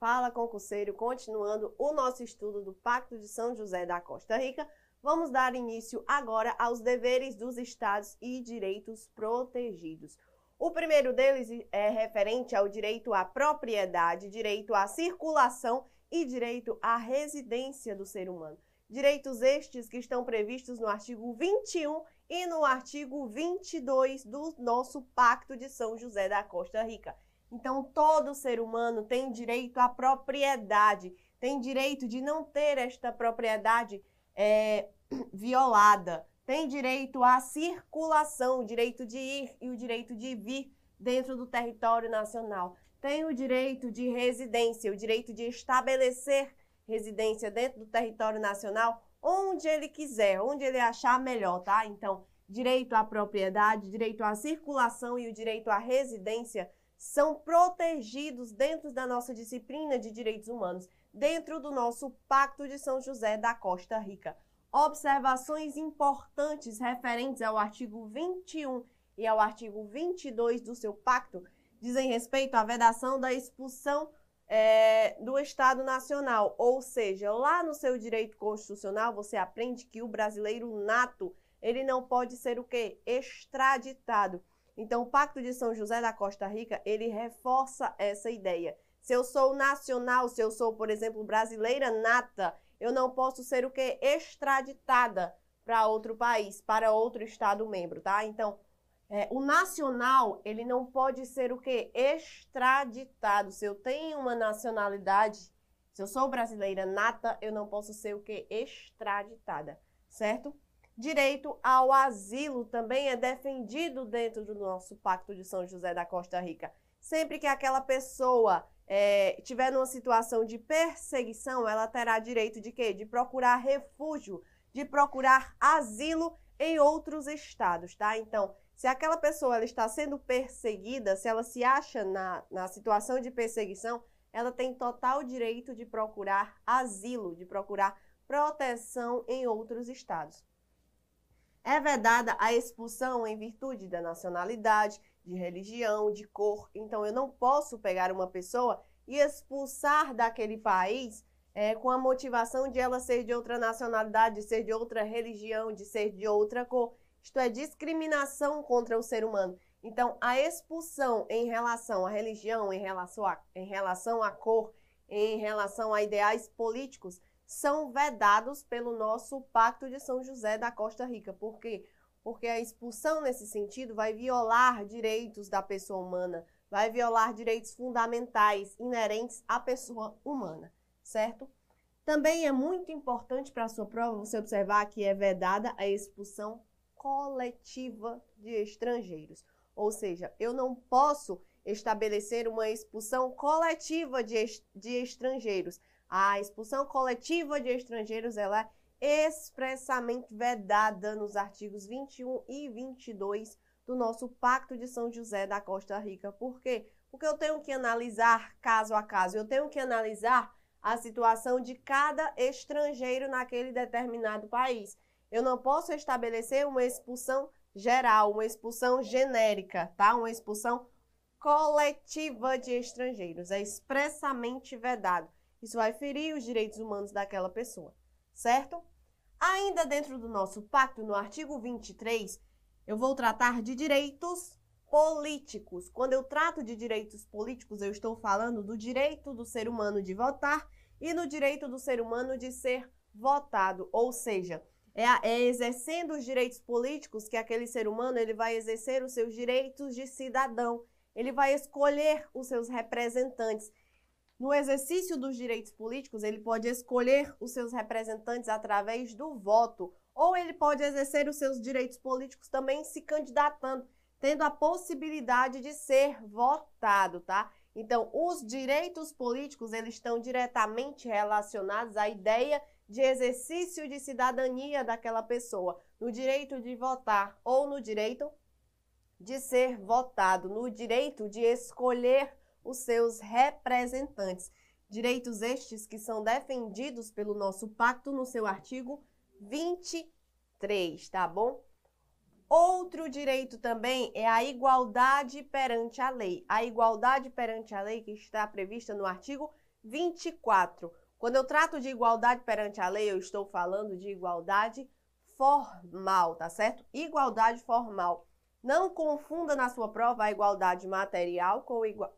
Fala concurseiro, continuando o nosso estudo do Pacto de São José da Costa Rica, vamos dar início agora aos deveres dos estados e direitos protegidos. O primeiro deles é referente ao direito à propriedade, direito à circulação e direito à residência do ser humano. Direitos estes que estão previstos no artigo 21 e no artigo 22 do nosso Pacto de São José da Costa Rica. Então, todo ser humano tem direito à propriedade, tem direito de não ter esta propriedade é, violada tem direito à circulação, o direito de ir e o direito de vir dentro do território nacional. Tem o direito de residência, o direito de estabelecer residência dentro do território nacional onde ele quiser, onde ele achar melhor, tá? Então, direito à propriedade, direito à circulação e o direito à residência são protegidos dentro da nossa disciplina de direitos humanos, dentro do nosso Pacto de São José da Costa Rica observações importantes referentes ao artigo 21 e ao artigo 22 do seu pacto dizem respeito à vedação da expulsão é, do Estado Nacional. Ou seja, lá no seu direito constitucional você aprende que o brasileiro nato ele não pode ser o quê? Extraditado. Então, o Pacto de São José da Costa Rica, ele reforça essa ideia. Se eu sou nacional, se eu sou, por exemplo, brasileira nata, eu não posso ser o que? Extraditada para outro país, para outro Estado membro, tá? Então, é, o nacional, ele não pode ser o que? Extraditado. Se eu tenho uma nacionalidade, se eu sou brasileira nata, eu não posso ser o que? Extraditada, certo? Direito ao asilo também é defendido dentro do nosso Pacto de São José da Costa Rica. Sempre que aquela pessoa é, tiver numa situação de perseguição, ela terá direito de quê? De procurar refúgio, de procurar asilo em outros estados, tá? Então, se aquela pessoa ela está sendo perseguida, se ela se acha na, na situação de perseguição, ela tem total direito de procurar asilo, de procurar proteção em outros estados. É vedada a expulsão em virtude da nacionalidade, de religião, de cor. Então, eu não posso pegar uma pessoa e expulsar daquele país é, com a motivação de ela ser de outra nacionalidade, de ser de outra religião, de ser de outra cor. Isto é discriminação contra o ser humano. Então, a expulsão em relação à religião, em relação a, em relação à cor, em relação a ideais políticos, são vedados pelo nosso Pacto de São José da Costa Rica. Por quê? porque a expulsão nesse sentido vai violar direitos da pessoa humana, vai violar direitos fundamentais inerentes à pessoa humana, certo? Também é muito importante para a sua prova você observar que é vedada a expulsão coletiva de estrangeiros. Ou seja, eu não posso estabelecer uma expulsão coletiva de, de estrangeiros. A expulsão coletiva de estrangeiros ela é expressamente vedada nos artigos 21 e 22 do nosso Pacto de São José da Costa Rica. Por quê? Porque eu tenho que analisar caso a caso, eu tenho que analisar a situação de cada estrangeiro naquele determinado país. Eu não posso estabelecer uma expulsão geral, uma expulsão genérica, tá? Uma expulsão coletiva de estrangeiros. É expressamente vedado. Isso vai ferir os direitos humanos daquela pessoa, certo? Ainda dentro do nosso pacto, no artigo 23, eu vou tratar de direitos políticos. Quando eu trato de direitos políticos, eu estou falando do direito do ser humano de votar e no direito do ser humano de ser votado, ou seja, é, é, exercendo os direitos políticos que aquele ser humano ele vai exercer os seus direitos de cidadão. Ele vai escolher os seus representantes. No exercício dos direitos políticos, ele pode escolher os seus representantes através do voto, ou ele pode exercer os seus direitos políticos também se candidatando, tendo a possibilidade de ser votado, tá? Então, os direitos políticos, eles estão diretamente relacionados à ideia de exercício de cidadania daquela pessoa, no direito de votar ou no direito de ser votado, no direito de escolher os seus representantes. Direitos estes que são defendidos pelo nosso pacto no seu artigo 23, tá bom? Outro direito também é a igualdade perante a lei. A igualdade perante a lei que está prevista no artigo 24. Quando eu trato de igualdade perante a lei, eu estou falando de igualdade formal, tá certo? Igualdade formal. Não confunda na sua prova a igualdade material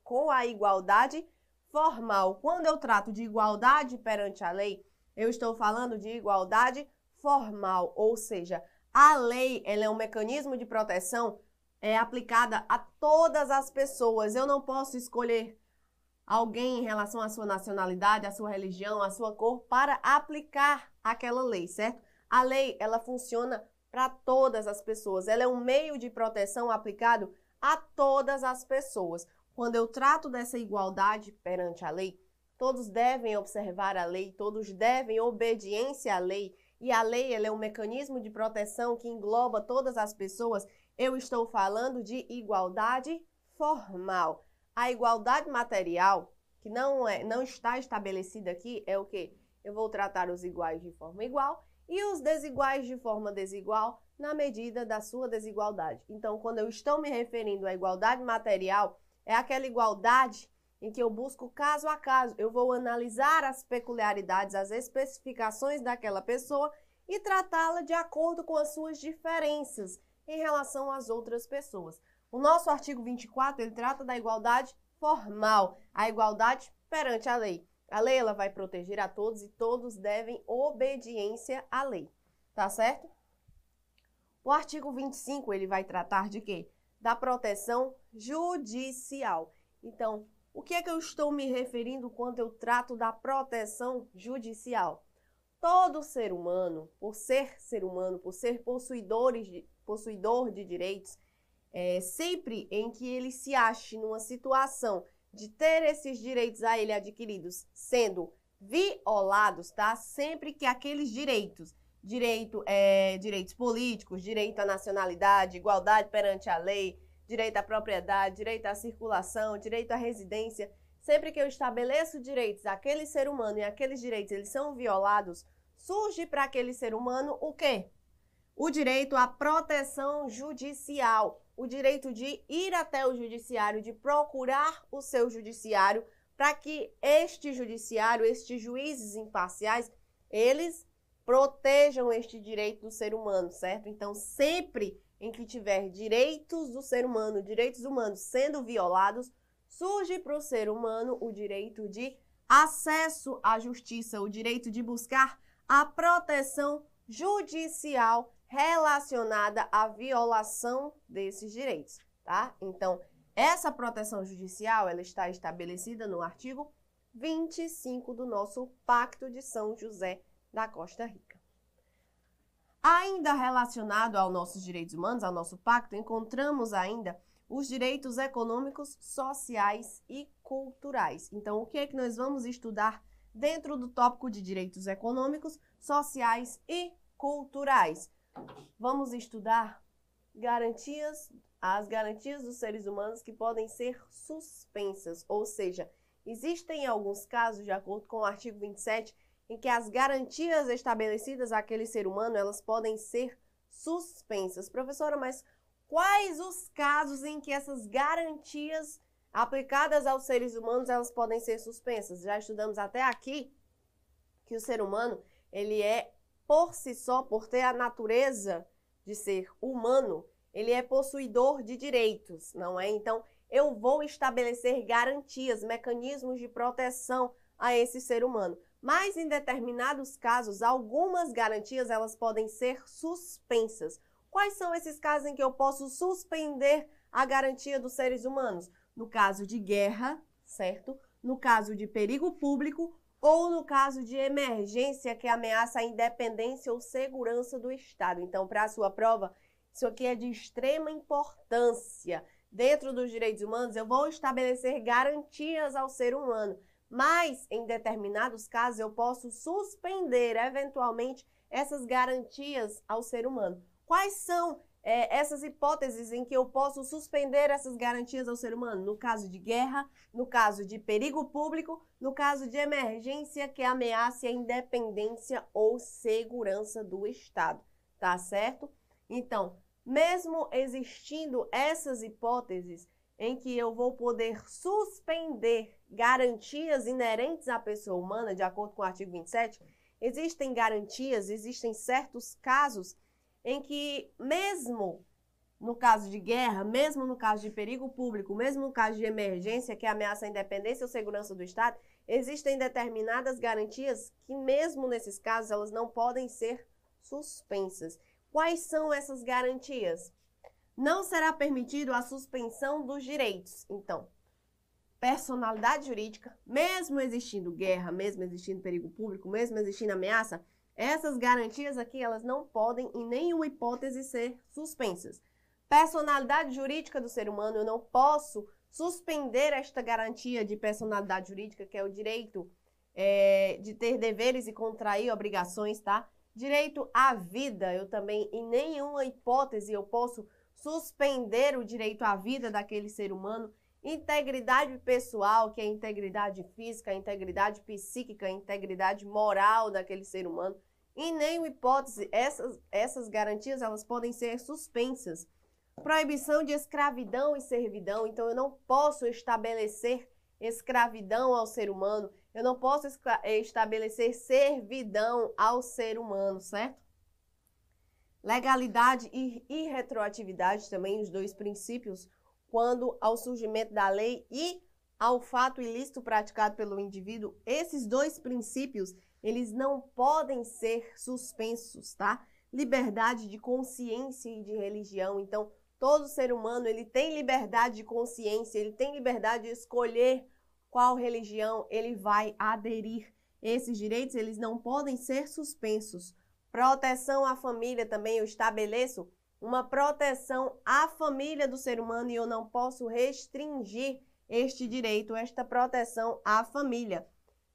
com, a igualdade formal. Quando eu trato de igualdade perante a lei, eu estou falando de igualdade formal, ou seja, a lei ela é um mecanismo de proteção é aplicada a todas as pessoas. Eu não posso escolher alguém em relação à sua nacionalidade, à sua religião, à sua cor para aplicar aquela lei, certo? A lei ela funciona para todas as pessoas. Ela é um meio de proteção aplicado a todas as pessoas. Quando eu trato dessa igualdade perante a lei, todos devem observar a lei, todos devem obediência à lei, e a lei é um mecanismo de proteção que engloba todas as pessoas. Eu estou falando de igualdade formal. A igualdade material, que não, é, não está estabelecida aqui, é o que? Eu vou tratar os iguais de forma igual e os desiguais de forma desigual na medida da sua desigualdade. Então, quando eu estou me referindo à igualdade material, é aquela igualdade em que eu busco caso a caso. Eu vou analisar as peculiaridades, as especificações daquela pessoa e tratá-la de acordo com as suas diferenças em relação às outras pessoas. O nosso artigo 24, ele trata da igualdade formal, a igualdade perante a lei. A lei ela vai proteger a todos e todos devem obediência à lei. Tá certo? O artigo 25, ele vai tratar de quê? Da proteção judicial. Então, o que é que eu estou me referindo quando eu trato da proteção judicial? Todo ser humano, por ser ser humano, por ser possuidores de, possuidor de direitos, é, sempre em que ele se ache numa situação de ter esses direitos a ele adquiridos sendo violados, tá? Sempre que aqueles direitos, direito, é, direitos políticos, direito à nacionalidade, igualdade perante a lei, direito à propriedade, direito à circulação, direito à residência. Sempre que eu estabeleço direitos àquele ser humano e aqueles direitos eles são violados, surge para aquele ser humano o quê? O direito à proteção judicial, o direito de ir até o judiciário, de procurar o seu judiciário, para que este judiciário, estes juízes imparciais, eles protejam este direito do ser humano, certo? Então, sempre em que tiver direitos do ser humano, direitos humanos sendo violados, surge para o ser humano o direito de acesso à justiça, o direito de buscar a proteção judicial relacionada à violação desses direitos, tá? Então, essa proteção judicial, ela está estabelecida no artigo 25 do nosso Pacto de São José da Costa Rica. Ainda relacionado aos nossos direitos humanos, ao nosso pacto, encontramos ainda os direitos econômicos, sociais e culturais. Então, o que é que nós vamos estudar dentro do tópico de direitos econômicos, sociais e culturais? Vamos estudar garantias, as garantias dos seres humanos que podem ser suspensas, ou seja, existem alguns casos, de acordo com o artigo 27, em que as garantias estabelecidas àquele ser humano, elas podem ser suspensas. Professora, mas quais os casos em que essas garantias aplicadas aos seres humanos, elas podem ser suspensas? Já estudamos até aqui que o ser humano, ele é por si só, por ter a natureza de ser humano, ele é possuidor de direitos, não é? Então, eu vou estabelecer garantias, mecanismos de proteção a esse ser humano. Mas em determinados casos, algumas garantias elas podem ser suspensas. Quais são esses casos em que eu posso suspender a garantia dos seres humanos? No caso de guerra, certo? No caso de perigo público ou no caso de emergência que ameaça a independência ou segurança do Estado. Então, para a sua prova, isso aqui é de extrema importância. Dentro dos direitos humanos, eu vou estabelecer garantias ao ser humano mas em determinados casos eu posso suspender eventualmente essas garantias ao ser humano. Quais são é, essas hipóteses em que eu posso suspender essas garantias ao ser humano? No caso de guerra, no caso de perigo público, no caso de emergência que ameace a independência ou segurança do Estado, tá certo? Então, mesmo existindo essas hipóteses em que eu vou poder suspender garantias inerentes à pessoa humana, de acordo com o artigo 27, existem garantias, existem certos casos em que, mesmo no caso de guerra, mesmo no caso de perigo público, mesmo no caso de emergência que ameaça a independência ou segurança do Estado, existem determinadas garantias que, mesmo nesses casos, elas não podem ser suspensas. Quais são essas garantias? Não será permitido a suspensão dos direitos. Então, personalidade jurídica, mesmo existindo guerra, mesmo existindo perigo público, mesmo existindo ameaça, essas garantias aqui, elas não podem, em nenhuma hipótese, ser suspensas. Personalidade jurídica do ser humano, eu não posso suspender esta garantia de personalidade jurídica, que é o direito é, de ter deveres e contrair obrigações, tá? Direito à vida, eu também, em nenhuma hipótese, eu posso suspender o direito à vida daquele ser humano. Integridade pessoal, que é a integridade física, a integridade psíquica, a integridade moral daquele ser humano. Em nenhuma hipótese, essas, essas garantias elas podem ser suspensas. Proibição de escravidão e servidão. Então, eu não posso estabelecer escravidão ao ser humano. Eu não posso estabelecer servidão ao ser humano, certo? Legalidade e irretroatividade também, os dois princípios, quando ao surgimento da lei e ao fato ilícito praticado pelo indivíduo, esses dois princípios, eles não podem ser suspensos, tá? Liberdade de consciência e de religião. Então, todo ser humano, ele tem liberdade de consciência, ele tem liberdade de escolher qual religião ele vai aderir. Esses direitos, eles não podem ser suspensos. Proteção à família também, eu estabeleço uma proteção à família do ser humano e eu não posso restringir este direito, esta proteção à família.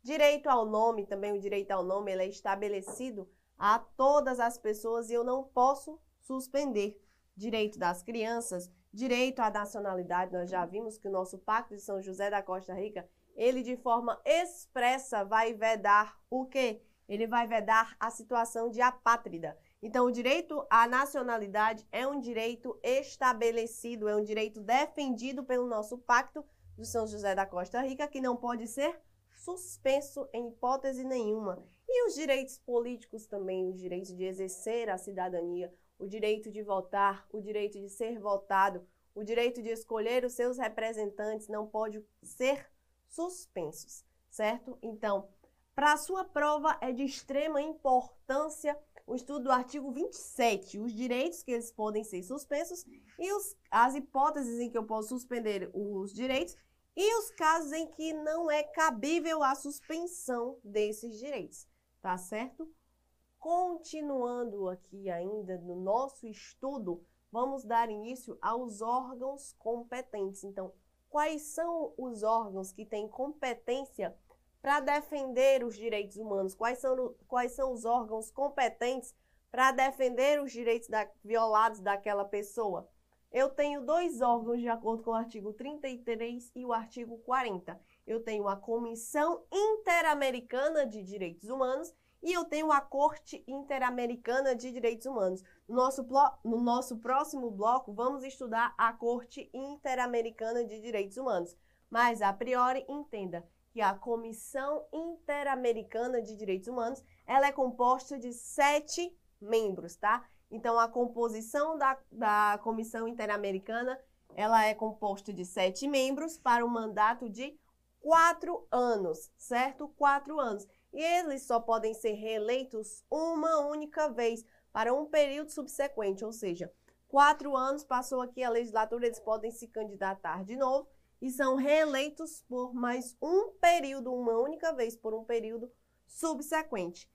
Direito ao nome, também o direito ao nome, ele é estabelecido a todas as pessoas e eu não posso suspender. Direito das crianças, direito à nacionalidade, nós já vimos que o nosso Pacto de São José da Costa Rica, ele de forma expressa vai vedar o quê? ele vai vedar a situação de apátrida. Então, o direito à nacionalidade é um direito estabelecido, é um direito defendido pelo nosso Pacto de São José da Costa Rica, que não pode ser suspenso em hipótese nenhuma. E os direitos políticos também, os direitos de exercer a cidadania, o direito de votar, o direito de ser votado, o direito de escolher os seus representantes não pode ser suspensos, certo? Então, para a sua prova é de extrema importância o estudo do artigo 27, os direitos que eles podem ser suspensos e os, as hipóteses em que eu posso suspender os direitos e os casos em que não é cabível a suspensão desses direitos, tá certo? Continuando aqui ainda no nosso estudo, vamos dar início aos órgãos competentes. Então, quais são os órgãos que têm competência para defender os direitos humanos? Quais são, quais são os órgãos competentes para defender os direitos da, violados daquela pessoa? Eu tenho dois órgãos de acordo com o artigo 33 e o artigo 40. Eu tenho a Comissão Interamericana de Direitos Humanos e eu tenho a Corte Interamericana de Direitos Humanos. No nosso, no nosso próximo bloco, vamos estudar a Corte Interamericana de Direitos Humanos. Mas, a priori, entenda que a Comissão Interamericana de Direitos Humanos, ela é composta de sete membros, tá? Então, a composição da, da Comissão Interamericana, ela é composta de sete membros para um mandato de quatro anos, certo? Quatro anos. E eles só podem ser reeleitos uma única vez para um período subsequente, ou seja, quatro anos passou aqui a legislatura, eles podem se candidatar de novo e são reeleitos por mais um período, uma única vez, por um período subsequente.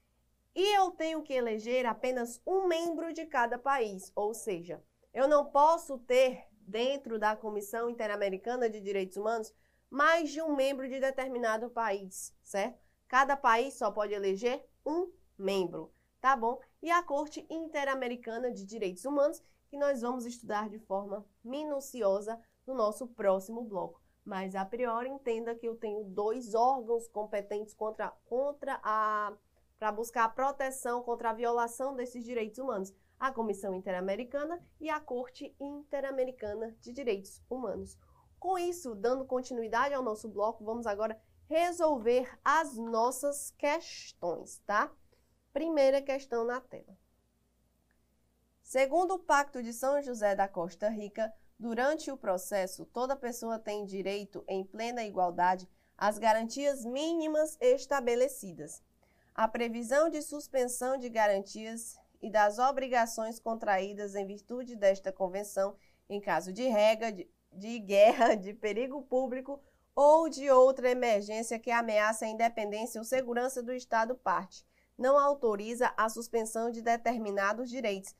E eu tenho que eleger apenas um membro de cada país, ou seja, eu não posso ter dentro da Comissão Interamericana de Direitos Humanos mais de um membro de determinado país, certo? Cada país só pode eleger um membro, tá bom? E a Corte Interamericana de Direitos Humanos, que nós vamos estudar de forma minuciosa no nosso próximo bloco. Mas a priori entenda que eu tenho dois órgãos competentes contra, contra a para buscar a proteção contra a violação desses direitos humanos. a Comissão Interamericana e a Corte Interamericana de Direitos Humanos. Com isso, dando continuidade ao nosso bloco, vamos agora resolver as nossas questões, tá? Primeira questão na tela. Segundo o Pacto de São José da Costa Rica, durante o processo, toda pessoa tem direito em plena igualdade às garantias mínimas estabelecidas. A previsão de suspensão de garantias e das obrigações contraídas em virtude desta convenção em caso de regra, de, de guerra, de perigo público ou de outra emergência que ameace a independência ou segurança do Estado parte, não autoriza a suspensão de determinados direitos,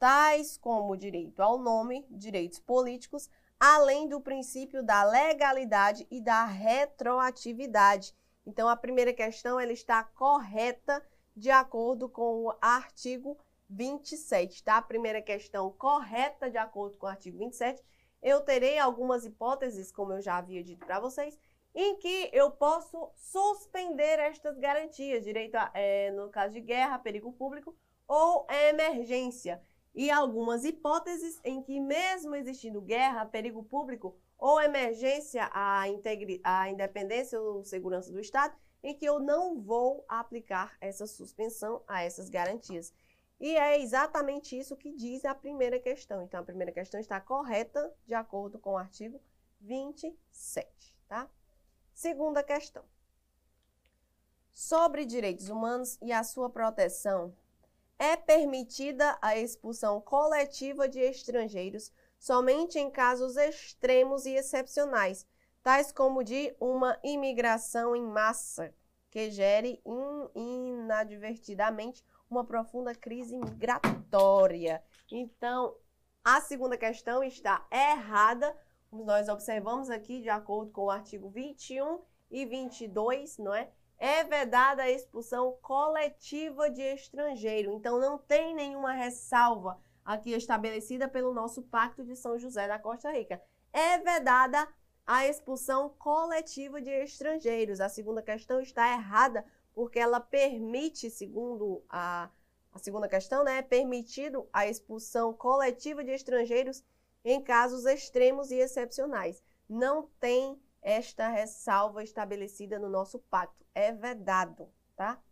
tais como o direito ao nome, direitos políticos, além do princípio da legalidade e da retroatividade. Então, a primeira questão ela está correta de acordo com o artigo 27, tá? A primeira questão correta de acordo com o artigo 27 eu terei algumas hipóteses, como eu já havia dito para vocês, em que eu posso suspender estas garantias, direito a, é, no caso de guerra, perigo público ou emergência. E algumas hipóteses em que, mesmo existindo guerra, perigo público ou emergência à, à independência ou segurança do Estado, em que eu não vou aplicar essa suspensão a essas garantias. E é exatamente isso que diz a primeira questão. Então, a primeira questão está correta de acordo com o artigo 27, tá? Segunda questão. Sobre direitos humanos e a sua proteção, é permitida a expulsão coletiva de estrangeiros somente em casos extremos e excepcionais, tais como de uma imigração em massa que gere in inadvertidamente uma profunda crise migratória. Então, a segunda questão está errada. Nós observamos aqui, de acordo com o artigo 21 e 22, não é? É vedada a expulsão coletiva de estrangeiro. Então, não tem nenhuma ressalva aqui estabelecida pelo nosso Pacto de São José da Costa Rica. É vedada a expulsão coletiva de estrangeiros. A segunda questão está errada porque ela permite, segundo a, a segunda questão, né, é permitido a expulsão coletiva de estrangeiros em casos extremos e excepcionais. Não tem esta ressalva estabelecida no nosso pacto. É vedado, tá?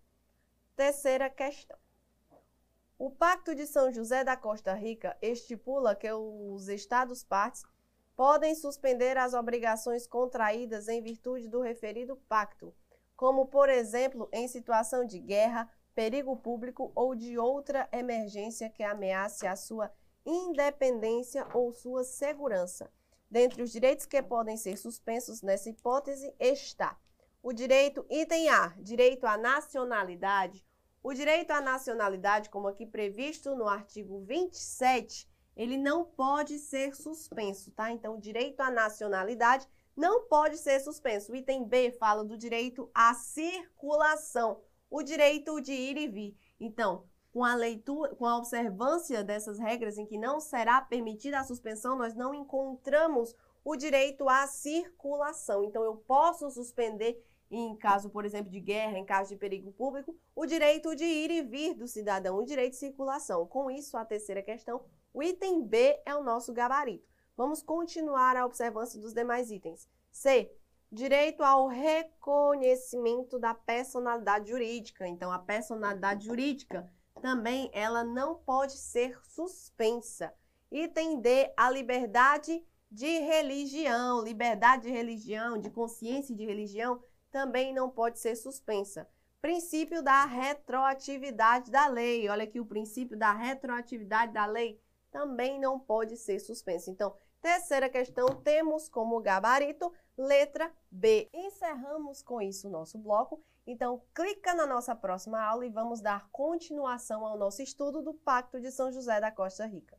Terceira questão. O Pacto de São José da Costa Rica estipula que os Estados partes podem suspender as obrigações contraídas em virtude do referido pacto, como, por exemplo, em situação de guerra, perigo público ou de outra emergência que ameace a sua independência ou sua segurança. Dentre os direitos que podem ser suspensos nessa hipótese está o direito, item A, direito à nacionalidade. O direito à nacionalidade, como aqui previsto no artigo 27, ele não pode ser suspenso, tá? Então, o direito à nacionalidade não pode ser suspenso. O item B fala do direito à circulação, o direito de ir e vir. Então, com a leitura, com a observância dessas regras em que não será permitida a suspensão, nós não encontramos o direito à circulação. Então, eu posso suspender em caso, por exemplo, de guerra, em caso de perigo público, o direito de ir e vir do cidadão, o direito de circulação. Com isso, a terceira questão, o item B é o nosso gabarito. Vamos continuar a observância dos demais itens. C. Direito ao reconhecimento da personalidade jurídica. Então, a personalidade jurídica também ela não pode ser suspensa. Item D. A liberdade de religião. Liberdade de religião, de consciência de religião, também não pode ser suspensa. Princípio da retroatividade da lei. Olha aqui o princípio da retroatividade da lei também não pode ser suspenso. Então, Terceira questão, temos como gabarito letra B. Encerramos com isso o nosso bloco. Então, clica na nossa próxima aula e vamos dar continuação ao nosso estudo do Pacto de São José da Costa Rica.